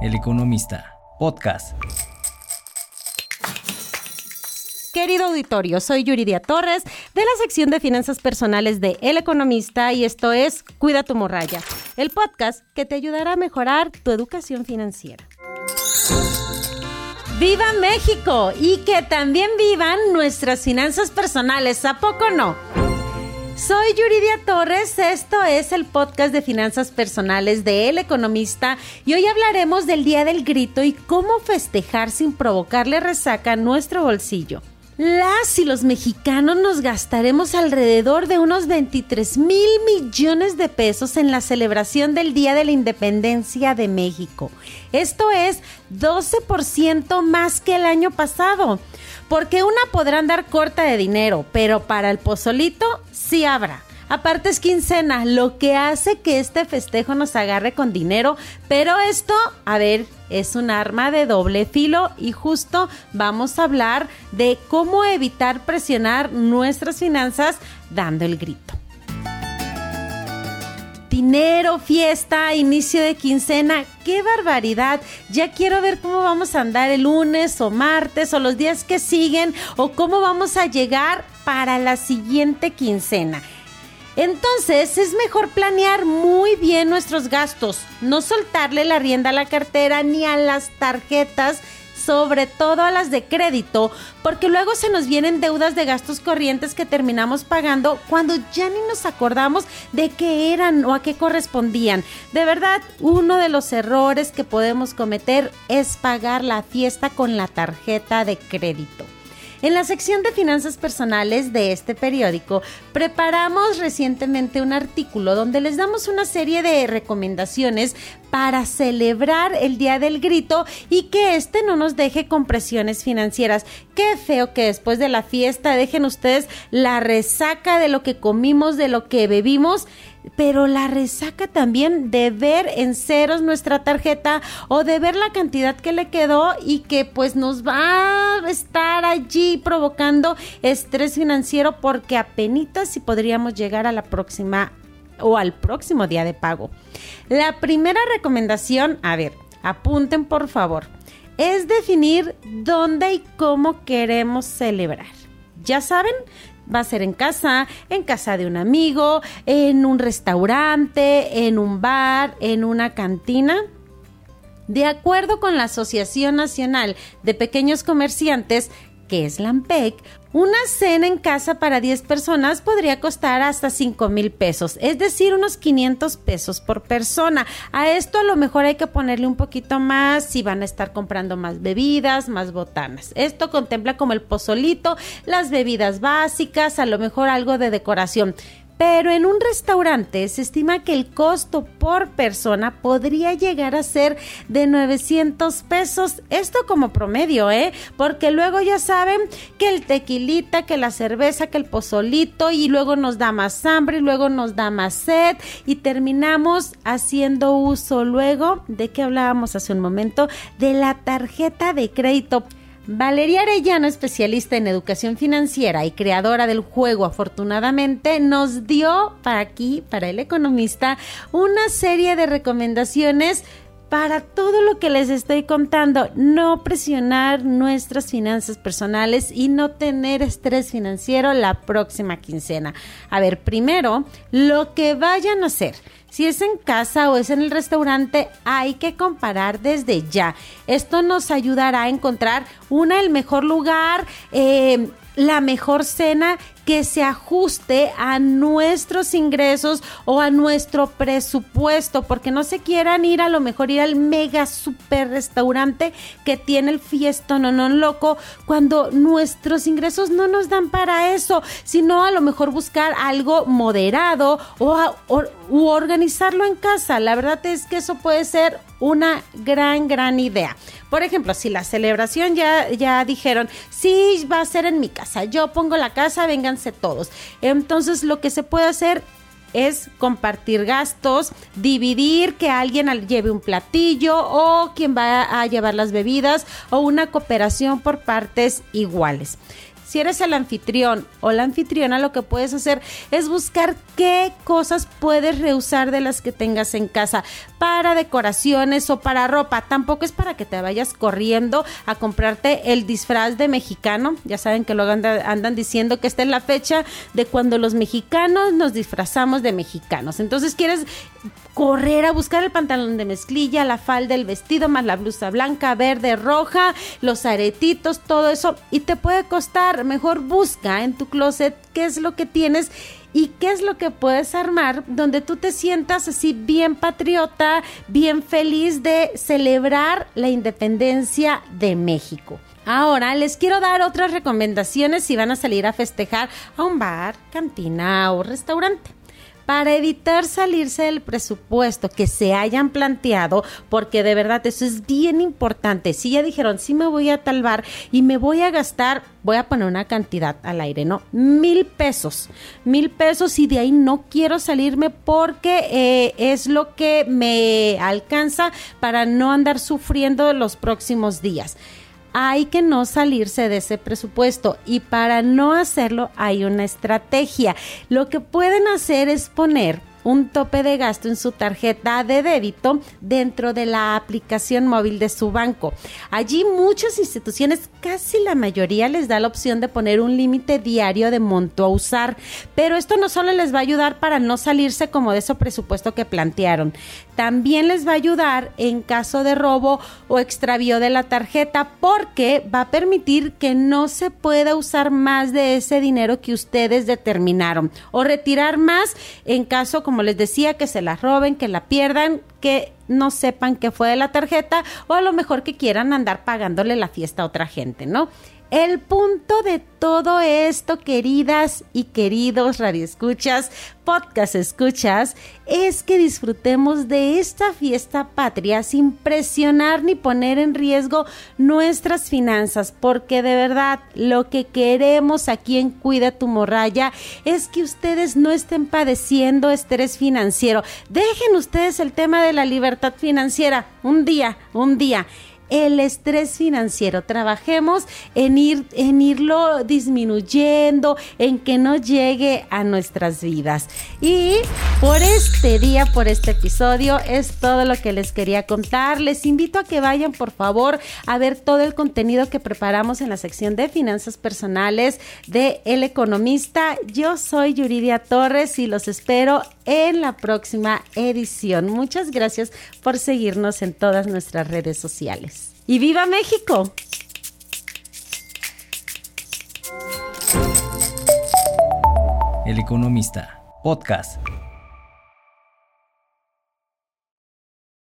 El Economista, podcast. Querido auditorio, soy Yuridia Torres de la sección de finanzas personales de El Economista y esto es Cuida tu morralla, el podcast que te ayudará a mejorar tu educación financiera. ¡Viva México! Y que también vivan nuestras finanzas personales, ¿a poco no? Soy Yuridia Torres, esto es el podcast de finanzas personales de El Economista y hoy hablaremos del Día del Grito y cómo festejar sin provocarle resaca a nuestro bolsillo. Las y los mexicanos nos gastaremos alrededor de unos 23 mil millones de pesos en la celebración del Día de la Independencia de México. Esto es 12% más que el año pasado. Porque una podrá andar corta de dinero, pero para el pozolito sí habrá. Aparte es quincena, lo que hace que este festejo nos agarre con dinero, pero esto, a ver, es un arma de doble filo y justo vamos a hablar de cómo evitar presionar nuestras finanzas dando el grito dinero, fiesta, inicio de quincena. ¡Qué barbaridad! Ya quiero ver cómo vamos a andar el lunes o martes o los días que siguen o cómo vamos a llegar para la siguiente quincena. Entonces es mejor planear muy bien nuestros gastos, no soltarle la rienda a la cartera ni a las tarjetas sobre todo a las de crédito, porque luego se nos vienen deudas de gastos corrientes que terminamos pagando cuando ya ni nos acordamos de qué eran o a qué correspondían. De verdad, uno de los errores que podemos cometer es pagar la fiesta con la tarjeta de crédito. En la sección de finanzas personales de este periódico, preparamos recientemente un artículo donde les damos una serie de recomendaciones para celebrar el Día del Grito y que este no nos deje con presiones financieras. Qué feo que después de la fiesta dejen ustedes la resaca de lo que comimos, de lo que bebimos pero la resaca también de ver en ceros nuestra tarjeta o de ver la cantidad que le quedó y que pues nos va a estar allí provocando estrés financiero porque apenas si podríamos llegar a la próxima o al próximo día de pago. La primera recomendación, a ver, apunten por favor, es definir dónde y cómo queremos celebrar. Ya saben, Va a ser en casa, en casa de un amigo, en un restaurante, en un bar, en una cantina. De acuerdo con la Asociación Nacional de Pequeños Comerciantes, que es la AMPEC, una cena en casa para 10 personas podría costar hasta 5 mil pesos, es decir, unos 500 pesos por persona. A esto a lo mejor hay que ponerle un poquito más si van a estar comprando más bebidas, más botanas. Esto contempla como el pozolito, las bebidas básicas, a lo mejor algo de decoración pero en un restaurante se estima que el costo por persona podría llegar a ser de 900 pesos. Esto como promedio, ¿eh? Porque luego ya saben que el tequilita, que la cerveza, que el pozolito y luego nos da más hambre y luego nos da más sed y terminamos haciendo uso luego de que hablábamos hace un momento de la tarjeta de crédito Valeria Arellano, especialista en educación financiera y creadora del juego afortunadamente, nos dio para aquí, para el economista, una serie de recomendaciones para todo lo que les estoy contando, no presionar nuestras finanzas personales y no tener estrés financiero la próxima quincena. A ver, primero, lo que vayan a hacer si es en casa o es en el restaurante, hay que comparar desde ya. Esto nos ayudará a encontrar una, el mejor lugar, eh, la mejor cena que se ajuste a nuestros ingresos o a nuestro presupuesto, porque no se quieran ir a lo mejor ir al mega super restaurante que tiene el fiesto no no loco cuando nuestros ingresos no nos dan para eso, sino a lo mejor buscar algo moderado o, organizarlo en casa. La verdad es que eso puede ser una gran, gran idea. Por ejemplo, si la celebración ya, ya dijeron, sí, va a ser en mi casa, yo pongo la casa, todos. Entonces, lo que se puede hacer es compartir gastos, dividir que alguien lleve un platillo o quien va a llevar las bebidas o una cooperación por partes iguales. Si eres el anfitrión o la anfitriona, lo que puedes hacer es buscar qué cosas puedes reusar de las que tengas en casa para decoraciones o para ropa. Tampoco es para que te vayas corriendo a comprarte el disfraz de mexicano. Ya saben que luego andan diciendo que esta es la fecha de cuando los mexicanos nos disfrazamos de mexicanos. Entonces quieres correr a buscar el pantalón de mezclilla, la falda, el vestido, más la blusa blanca, verde, roja, los aretitos, todo eso. Y te puede costar. Mejor busca en tu closet qué es lo que tienes y qué es lo que puedes armar donde tú te sientas así bien patriota, bien feliz de celebrar la independencia de México. Ahora les quiero dar otras recomendaciones si van a salir a festejar a un bar, cantina o restaurante para evitar salirse del presupuesto que se hayan planteado, porque de verdad eso es bien importante. Si ya dijeron, sí me voy a tal bar y me voy a gastar, voy a poner una cantidad al aire, ¿no? Mil pesos, mil pesos y de ahí no quiero salirme porque eh, es lo que me alcanza para no andar sufriendo los próximos días hay que no salirse de ese presupuesto y para no hacerlo hay una estrategia. Lo que pueden hacer es poner un tope de gasto en su tarjeta de débito dentro de la aplicación móvil de su banco. Allí muchas instituciones, casi la mayoría, les da la opción de poner un límite diario de monto a usar, pero esto no solo les va a ayudar para no salirse como de ese presupuesto que plantearon, también les va a ayudar en caso de robo o extravío de la tarjeta porque va a permitir que no se pueda usar más de ese dinero que ustedes determinaron o retirar más en caso como les decía, que se la roben, que la pierdan, que no sepan que fue de la tarjeta o a lo mejor que quieran andar pagándole la fiesta a otra gente, ¿no? El punto de todo esto, queridas y queridos radioescuchas, podcast escuchas, es que disfrutemos de esta fiesta patria sin presionar ni poner en riesgo nuestras finanzas, porque de verdad lo que queremos aquí en Cuida tu Morraya es que ustedes no estén padeciendo estrés financiero. Dejen ustedes el tema de la libertad financiera un día, un día el estrés financiero. Trabajemos en ir en irlo disminuyendo, en que no llegue a nuestras vidas. Y por este día, por este episodio es todo lo que les quería contar. Les invito a que vayan, por favor, a ver todo el contenido que preparamos en la sección de finanzas personales de El Economista. Yo soy Yuridia Torres y los espero en la próxima edición. Muchas gracias por seguirnos en todas nuestras redes sociales. ¡Y viva México! El Economista, podcast.